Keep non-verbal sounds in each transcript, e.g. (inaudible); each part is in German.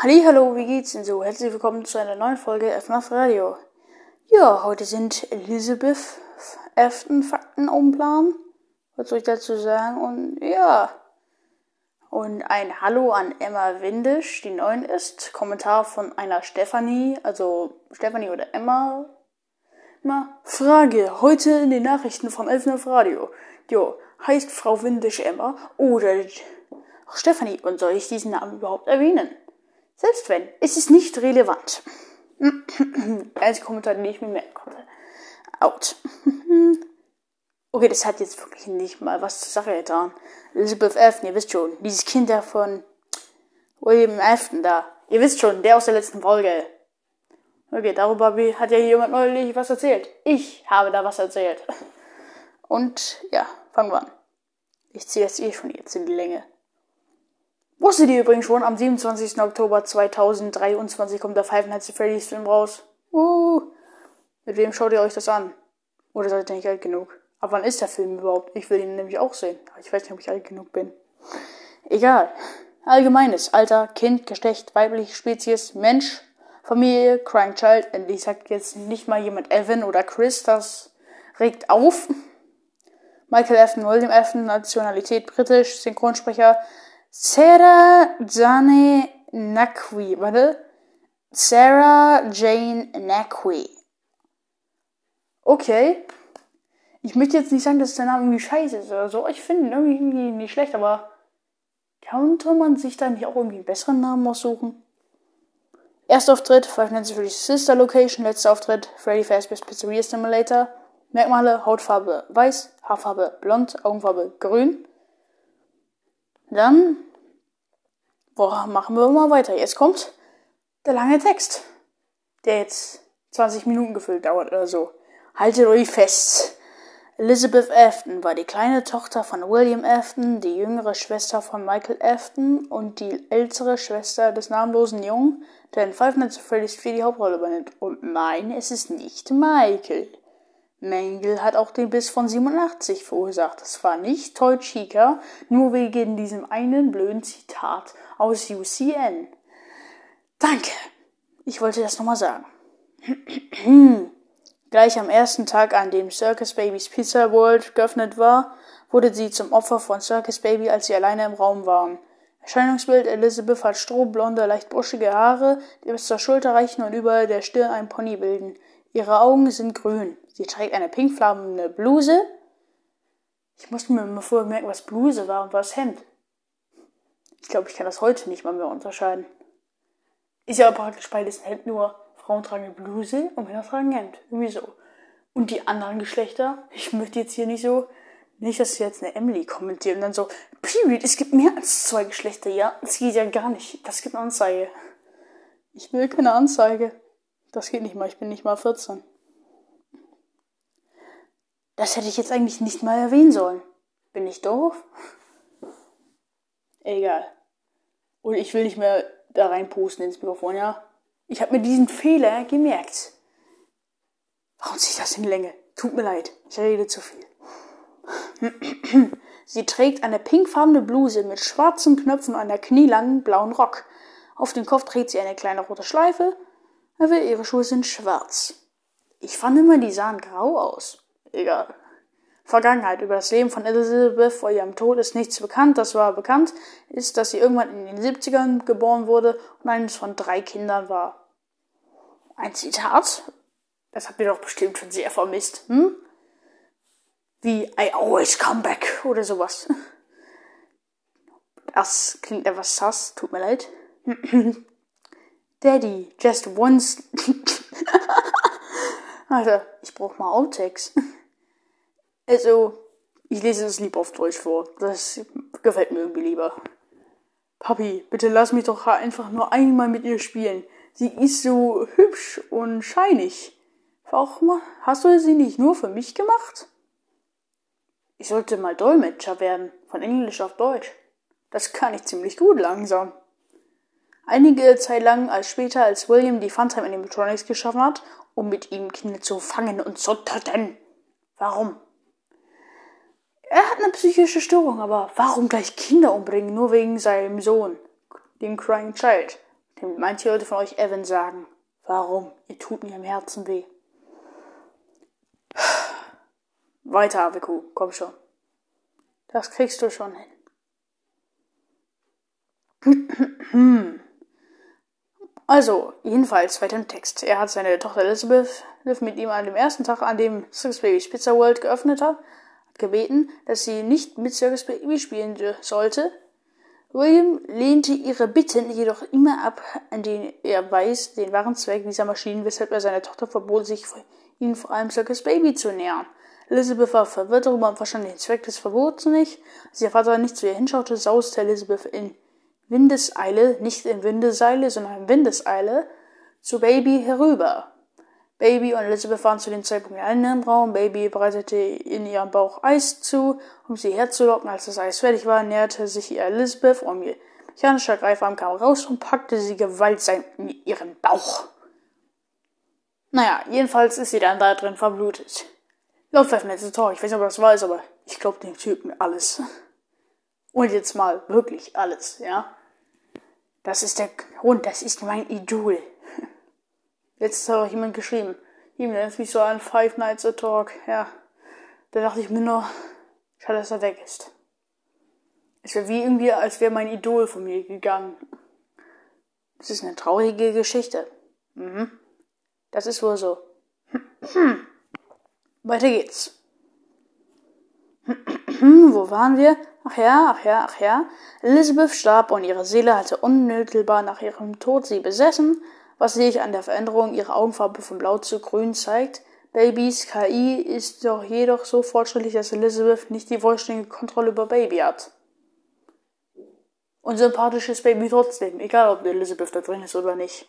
Hallo, wie geht's denn so? Herzlich willkommen zu einer neuen Folge FNAF Radio. Ja, heute sind Elizabeth Afton Fakten um Plan. Was soll ich dazu sagen? Und ja. Und ein Hallo an Emma Windisch, die neun ist. Kommentar von einer Stefanie, also Stefanie oder Emma. Emma. Frage, heute in den Nachrichten vom FNAF Radio. Jo, heißt Frau Windisch Emma oder Stefanie und soll ich diesen Namen überhaupt erwähnen? Selbst wenn, ist es nicht relevant. Einzige Kommentar, den ich mir merken konnte. Out. okay, das hat jetzt wirklich nicht mal was zur Sache getan. Elizabeth Afton, ihr wisst schon, dieses Kind da von William Afton da. Ihr wisst schon, der aus der letzten Folge. Okay, darüber hat ja jemand neulich was erzählt. Ich habe da was erzählt. (laughs) Und ja, fangen wir an. Ich ziehe jetzt eh schon jetzt in die Länge. Wusstet ihr übrigens schon, am 27. Oktober 2023 kommt der Five Nights at Freddy's Film raus. Uh, mit wem schaut ihr euch das an? Oder seid ihr nicht alt genug? Ab wann ist der Film überhaupt? Ich will ihn nämlich auch sehen. Aber ich weiß nicht, ob ich alt genug bin. Egal. Allgemeines. Alter, Kind, Geschlecht, weibliche Spezies, Mensch, Familie, Crying Child. Endlich sagt jetzt nicht mal jemand Evan oder Chris. Das regt auf. Michael Afton, William Afton, Nationalität britisch, Synchronsprecher Sarah Jane Nakwi. Warte. Sarah Jane Nakwi. Okay. Ich möchte jetzt nicht sagen, dass der Name irgendwie scheiße ist oder so. Ich finde ihn irgendwie nicht schlecht, aber könnte man sich da nicht auch irgendwie einen besseren Namen aussuchen? Erster Auftritt, Five at Freddy's Sister Location. Letzter Auftritt, Freddy Fazbear's Pizzeria Simulator. Merkmale, Hautfarbe weiß, Haarfarbe blond, Augenfarbe grün. Dann boah, machen wir mal weiter. Jetzt kommt der lange Text, der jetzt 20 Minuten gefüllt dauert oder so. Haltet euch fest. Elizabeth Afton war die kleine Tochter von William Afton, die jüngere Schwester von Michael Afton und die ältere Schwester des namenlosen Jungen, der in Five Nights at Freddy's 4 die Hauptrolle übernimmt. Und nein, es ist nicht Michael. Mengel hat auch den Biss von 87 verursacht. Das war nicht Toy Chica, nur wegen diesem einen blöden Zitat aus UCN. Danke. Ich wollte das nochmal sagen. (clears throat) Gleich am ersten Tag, an dem Circus Babys Pizza World geöffnet war, wurde sie zum Opfer von Circus Baby, als sie alleine im Raum waren. Erscheinungsbild Elizabeth hat strohblonde, leicht buschige Haare, die bis zur Schulter reichen und über der Stirn ein Pony bilden. Ihre Augen sind grün. Sie trägt eine pinkfarbene Bluse. Ich musste mir mal vorher merken, was Bluse war und was Hemd. Ich glaube, ich kann das heute nicht mal mehr unterscheiden. Ist ja praktisch beides Hemd, nur Frauen tragen eine Bluse und Männer tragen Hemd. Irgendwie so. Und die anderen Geschlechter, ich möchte jetzt hier nicht so, nicht, dass jetzt eine Emily kommentiert und dann so, Period, es gibt mehr als zwei Geschlechter, ja, das geht ja gar nicht. Das gibt eine Anzeige. Ich will keine Anzeige. Das geht nicht mal, ich bin nicht mal 14. Das hätte ich jetzt eigentlich nicht mal erwähnen sollen. Bin ich doof? (laughs) Egal. Und ich will nicht mehr da rein posten ins Mikrofon, ja? Ich habe mir diesen Fehler gemerkt. Warum zieht das in Länge? Tut mir leid, ich rede zu viel. (clears throat) Sie trägt eine pinkfarbene Bluse mit schwarzen Knöpfen und einer knielangen blauen Rock. Auf dem Kopf trägt sie eine kleine rote Schleife, aber ihre Schuhe sind schwarz. Ich fand immer, die sahen grau aus. Egal. Vergangenheit. Über das Leben von Elizabeth vor ihrem Tod ist nichts bekannt. Das war bekannt, ist, dass sie irgendwann in den 70ern geboren wurde und eines von drei Kindern war. Ein Zitat? Das habt ihr doch bestimmt schon sehr vermisst, hm? Wie I always come back oder sowas. (laughs) Das klingt etwas sass, tut mir leid. (clears throat) Daddy, just once. (laughs) Alter, ich brauch mal Outtakes. (laughs) Also, ich lese es lieb auf Deutsch vor. Das gefällt mir irgendwie lieber. Papi, bitte lass mich doch einfach nur einmal mit ihr spielen. Sie ist so hübsch und scheinig. Warum hast du sie nicht nur für mich gemacht? Ich sollte mal Dolmetscher werden, von Englisch auf Deutsch. Das kann ich ziemlich gut langsam. Einige Zeit lang als später, als William die Funtime Animatronics geschaffen hat, um mit ihm Kinder zu fangen und zu töten. Warum? Er hat eine psychische Störung, aber warum gleich Kinder umbringen, nur wegen seinem Sohn, dem Crying Child? Denn manche Leute von euch Evan sagen, warum? Ihr tut mir im Herzen weh. Weiter, Aviku, komm schon. Das kriegst du schon hin. (clears throat) Also, jedenfalls weiter im Text. Er hat seine Tochter Elizabeth mit ihm an dem ersten Tag, an dem Circus Baby's Pizza World geöffnet hat, gebeten, dass sie nicht mit Circus Baby spielen sollte. William lehnte ihre Bitten jedoch immer ab, an denen er weiß, den wahren Zweck dieser Maschinen, weshalb er seiner Tochter verbot, sich ihnen vor allem Circus Baby zu nähern. Elizabeth war verwirrt darüber und verstand den Zweck des Verbots nicht. Als ihr Vater nicht zu ihr hinschaute, sauste Elizabeth in Windeseile, nicht in Windeseile, sondern in Windeseile, zu Baby herüber. Baby und Elizabeth waren zu dem Zeitpunkt in einem Raum. Baby bereitete in ihrem Bauch Eis zu, um sie herzulocken. Als das Eis fertig war, näherte sich ihr Elizabeth und ihr mechanischer Greifarm kam raus und packte sie gewaltsam in ihren Bauch. Naja, jedenfalls ist sie dann da drin verblutet. Laut Pfeffernetze Tor, ich weiß nicht, ob das weiß, aber ich glaube dem Typen alles. Und jetzt mal wirklich alles, ja? Das ist der Grund, das ist mein Idol. (laughs) Letztes habe ich jemand geschrieben. Ihm nennt mich so an Five Nights a Talk. Ja. Da dachte ich mir nur, schade, dass er weg ist. Es wäre wie irgendwie, als wäre mein Idol von mir gegangen. Das ist eine traurige Geschichte. Mhm. Das ist wohl so. (clears throat) Weiter geht's. (clears throat) Wo waren wir? Ach ja, ach ja, ach ja. Elizabeth starb und ihre Seele hatte unmittelbar nach ihrem Tod sie besessen, was sich an der Veränderung ihrer Augenfarbe von blau zu grün zeigt. Babys KI ist doch jedoch so fortschrittlich, dass Elizabeth nicht die vollständige Kontrolle über Baby hat. Und sympathisches Baby trotzdem, egal ob Elizabeth da drin ist oder nicht.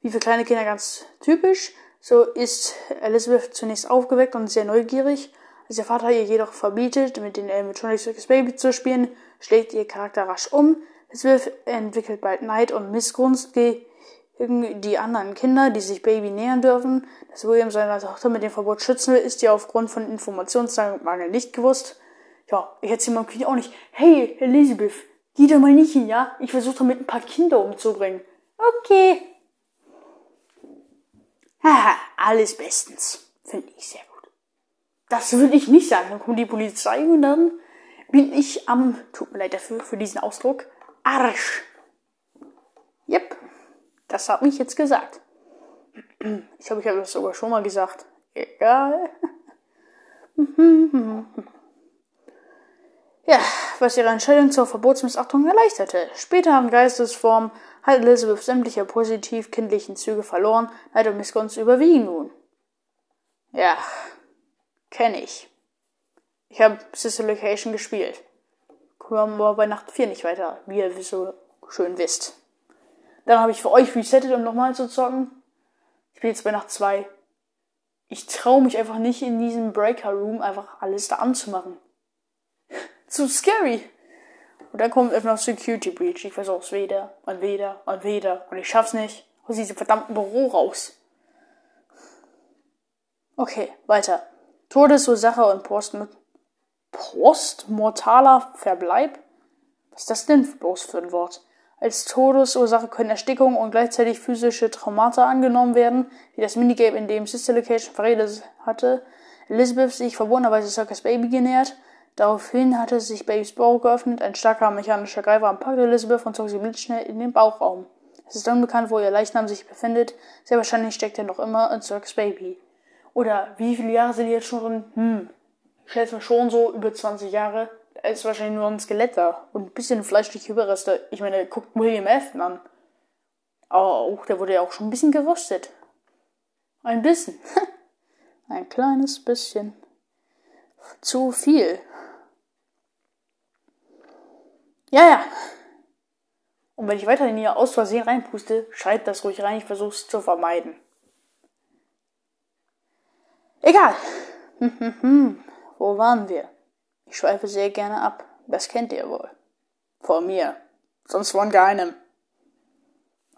Wie für kleine Kinder ganz typisch, so ist Elizabeth zunächst aufgeweckt und sehr neugierig, als ihr Vater ihr jedoch verbietet, mit den Animatronic Circus Baby zu spielen, schlägt ihr Charakter rasch um. Elizabeth entwickelt bald Neid und Missgunst gegen die anderen Kinder, die sich Baby nähern dürfen. Dass William seine Tochter mit dem Verbot schützen will, ist ihr aufgrund von Informationsmangel nicht gewusst. Ja, ich erzähle meinem Kind auch nicht, hey, Elizabeth, geh da mal nicht hin, ja? Ich versuche damit ein paar Kinder umzubringen. Okay. Haha, alles bestens. Finde ich sehr gut. Das würde ich nicht sagen. Dann kommt die Polizei und dann bin ich am, tut mir leid dafür, für diesen Ausdruck, Arsch. Yep, das hat mich jetzt gesagt. Ich glaube, ich habe das sogar schon mal gesagt. Egal. (laughs) Ja, was ihre Entscheidung zur Verbotsmissachtung erleichterte. Später haben Geistesformen hat Elizabeth sämtliche positiv kindlichen Züge verloren, Neid und Missgunst überwiegen nun. Ja, Kenne ich. Ich habe Sister Location gespielt. Kommen wir bei Nacht 4 nicht weiter, wie ihr so schön wisst. Dann habe ich für euch resettet, um nochmal zu zocken. Ich bin jetzt bei Nacht 2. Ich traue mich einfach nicht in diesem Breaker Room einfach alles da anzumachen. (laughs) Zu scary. Und dann kommt einfach noch Security Breach. Ich versuch's weder und weder und weder. Und ich schaff's nicht aus diesem verdammten Büro raus. Okay, weiter. Todesursache und Post postmortaler Verbleib? Was ist das denn bloß für ein Wort? Als Todesursache können Erstickung und gleichzeitig physische Traumata angenommen werden, wie das Minigame, in dem Sister Location verredet hatte. Elizabeth sich verwunderweise Circus Baby genähert. Daraufhin hatte sich Babys Bauch geöffnet, ein starker mechanischer Greifer packte Elizabeth und zog sie blitzschnell in den Bauchraum. Es ist unbekannt, wo ihr Leichnam sich befindet. Sehr wahrscheinlich steckt er noch immer in Circus Baby. Oder wie viele Jahre sind die jetzt schon drin? Hm, ich schätze mal schon so über 20 Jahre. Da ist wahrscheinlich nur ein Skelett da und ein bisschen fleischliche Überreste. Ich meine, guckt William Afton an. Auch, der wurde ja auch schon ein bisschen geröstet. Ein bisschen. (laughs) ein kleines bisschen. Zu viel. Ja, ja. Und wenn ich weiterhin hier aus Versehen reinpuste, schreibt das ruhig rein, ich versuche es zu vermeiden. Egal. Wo waren wir? Ich schweife sehr gerne ab. Das kennt ihr wohl. Von mir. Sonst von keinem.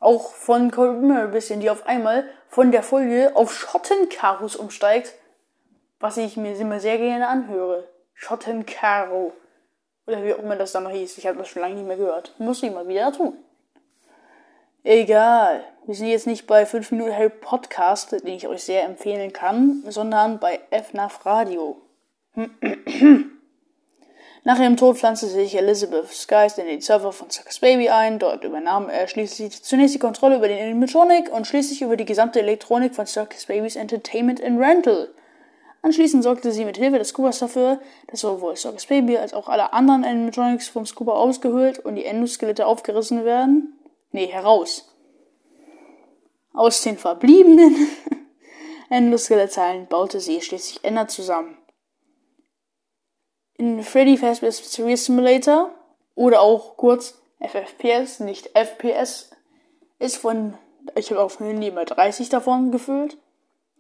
Auch von Colbert bisschen, die auf einmal von der Folge auf Schottenkarus umsteigt. Was ich mir immer sehr gerne anhöre. Schottenkaro. Oder wie auch immer das dann noch hieß. Ich habe das schon lange nicht mehr gehört. Muss ich mal wieder tun. Egal. Wir sind jetzt nicht bei 5 Minuten Harry Podcast, den ich euch sehr empfehlen kann, sondern bei FNAF Radio. (clears throat) Nach ihrem Tod pflanzte sich Elizabeth Skies in den Server von Suckers Baby ein. Dort übernahm er schließlich zunächst die Kontrolle über den Animatronic und schließlich über die gesamte Elektronik von Circus Babies Entertainment and Rental. Anschließend sorgte sie mit Hilfe des Scoobers dafür, dass sowohl Circus Baby als auch alle anderen Animatronics vom Scoober ausgehöhlt und die Endoskelette aufgerissen werden. Nee, heraus. Aus den verbliebenen (laughs) Endoskelettteilen baute sie schließlich Ender zusammen in Freddy Fazbear's Mysterious Simulator oder auch kurz FFPS, nicht FPS, ist von, ich habe auf dem Handy immer 30 davon gefüllt,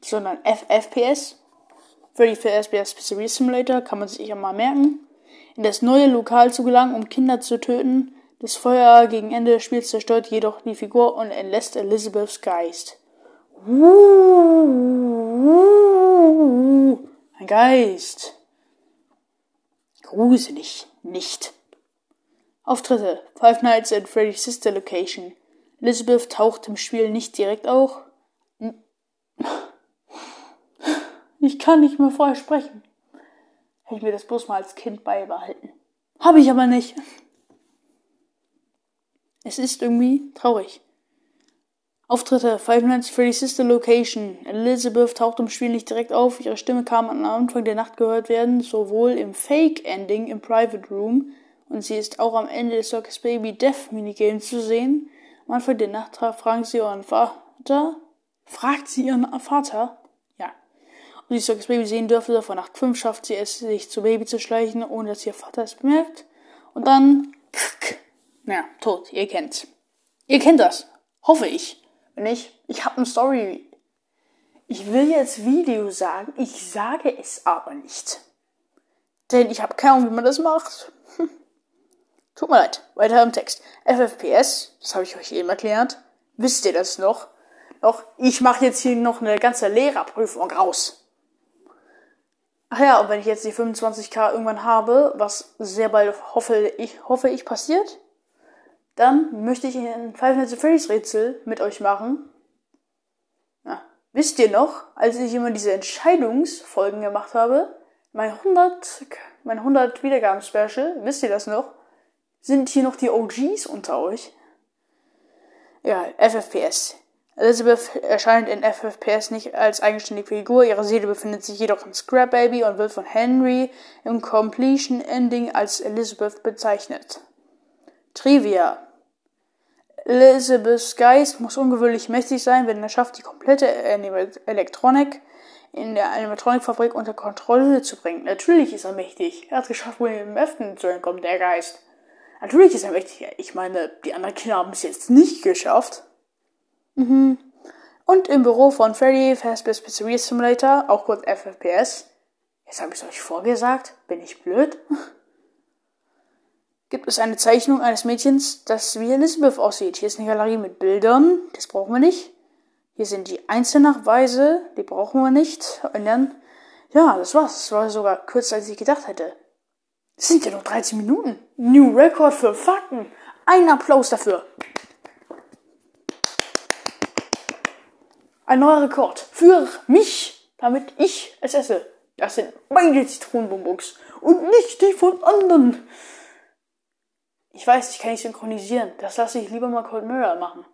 sondern FFPS. Freddy Fazbear's Mysterious Simulator kann man sich ja mal merken. In das neue Lokal zu gelangen, um Kinder zu töten. Das Feuer gegen Ende des Spiels zerstört jedoch die Figur und entlässt Elizabeths Geist. Ein Geist. Gruselig nicht. Auftritte Five Nights at Freddy's Sister Location. Elizabeth taucht im Spiel nicht direkt auf. Ich kann nicht mehr vorher sprechen. Hätte ich mir das bloß mal als Kind beibehalten. Habe ich aber nicht. Es ist irgendwie traurig. Auftritte Five Nights at Freddy's Sister Location. Elizabeth taucht im Spiel nicht direkt auf. Ihre Stimme kann am Anfang der Nacht gehört werden, sowohl im Fake-Ending im Private Room und sie ist auch am Ende des Circus Baby Death Minigame zu sehen. Am Anfang der Nacht fragen sie ihren Vater. Fragt sie ihren Vater? Ja. Und die Circus Baby sehen dürfte. Vor Nacht 5 schafft sie es, sich zu Baby zu schleichen, ohne dass ihr Vater es bemerkt. Und dann. Ja, tot. Ihr kennt's. Ihr kennt das. Hoffe ich. Wenn ich, ich habe eine Story. Ich will jetzt Video sagen, ich sage es aber nicht. Denn ich habe keine Ahnung, wie man das macht. (laughs) Tut mir leid. Weiter im Text. FFPS, das habe ich euch eben erklärt. Wisst ihr das noch? Doch, ich mache jetzt hier noch eine ganze Lehrerprüfung raus. Ach ja, und wenn ich jetzt die 25k irgendwann habe, was sehr bald hoffe ich, hoffe ich passiert, dann möchte ich ein Five Nights at Freddy's Rätsel mit euch machen. Ja. Wisst ihr noch, als ich immer diese Entscheidungsfolgen gemacht habe, mein 100, mein 100 Wiedergaben wisst ihr das noch? Sind hier noch die OGs unter euch? Ja, FFPS. Elizabeth erscheint in FFPS nicht als eigenständige Figur, ihre Seele befindet sich jedoch in Scrap Baby und wird von Henry im Completion Ending als Elizabeth bezeichnet. Trivia. Elizabeths Geist muss ungewöhnlich mächtig sein, wenn er schafft, die komplette Elektronik in der Animatronikfabrik unter Kontrolle zu bringen. Natürlich ist er mächtig. Er hat es geschafft, William Afton zu entkommen, der Geist. Natürlich ist er mächtig. Ich meine, die anderen Kinder haben es jetzt nicht geschafft. Mhm. Und im Büro von Freddy Fazbear's Pizzeria Simulator, auch kurz FFPS. Jetzt habe ich es euch vorgesagt. Bin ich blöd? (laughs) gibt es eine Zeichnung eines Mädchens, das wie Elizabeth aussieht. Hier ist eine Galerie mit Bildern, das brauchen wir nicht. Hier sind die Einzelnachweise, die brauchen wir nicht. Und dann, ja, das war's. Das war sogar kürzer, als ich gedacht hätte. Das sind ja noch 13 Minuten. New Record für Fakten. Ein Applaus dafür. Ein neuer Rekord für mich, damit ich es esse. Das sind meine Zitronenbonbons und nicht die von anderen. Ich weiß, ich kann nicht synchronisieren. Das lasse ich lieber mal Cold Mirror machen.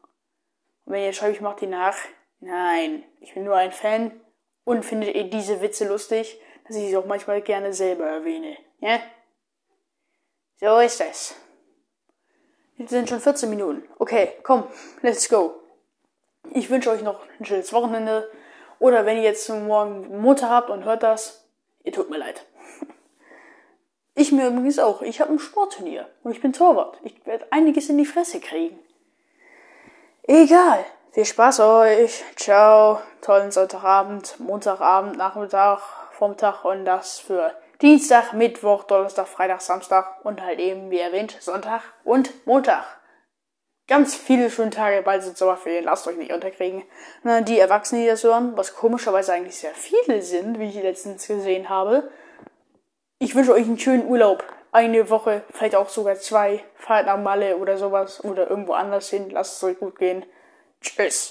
Und wenn ihr schreibt, ich mache die nach. Nein, ich bin nur ein Fan und findet ihr diese Witze lustig, dass ich sie auch manchmal gerne selber erwähne. Ja? So ist das. Jetzt sind schon 14 Minuten. Okay, komm, let's go. Ich wünsche euch noch ein schönes Wochenende. Oder wenn ihr jetzt morgen Mutter habt und hört das, ihr tut mir leid. Ich mir übrigens auch. Ich habe ein Sportturnier und ich bin Torwart. Ich werde einiges in die Fresse kriegen. Egal. Viel Spaß euch. Ciao. Tollen Sonntagabend, Montagabend, Nachmittag, Vormittag und das für Dienstag, Mittwoch, Donnerstag, Freitag, Samstag und halt eben, wie erwähnt, Sonntag und Montag. Ganz viele schöne Tage, bald sind Sommerferien, lasst euch nicht unterkriegen. Na, die Erwachsenen, die das hören, was komischerweise eigentlich sehr viele sind, wie ich letztens gesehen habe, ich wünsche euch einen schönen Urlaub. eine Woche, vielleicht auch sogar zwei. Fahrt nach Malle oder sowas oder irgendwo anders hin. Lasst es euch gut gehen. Tschüss.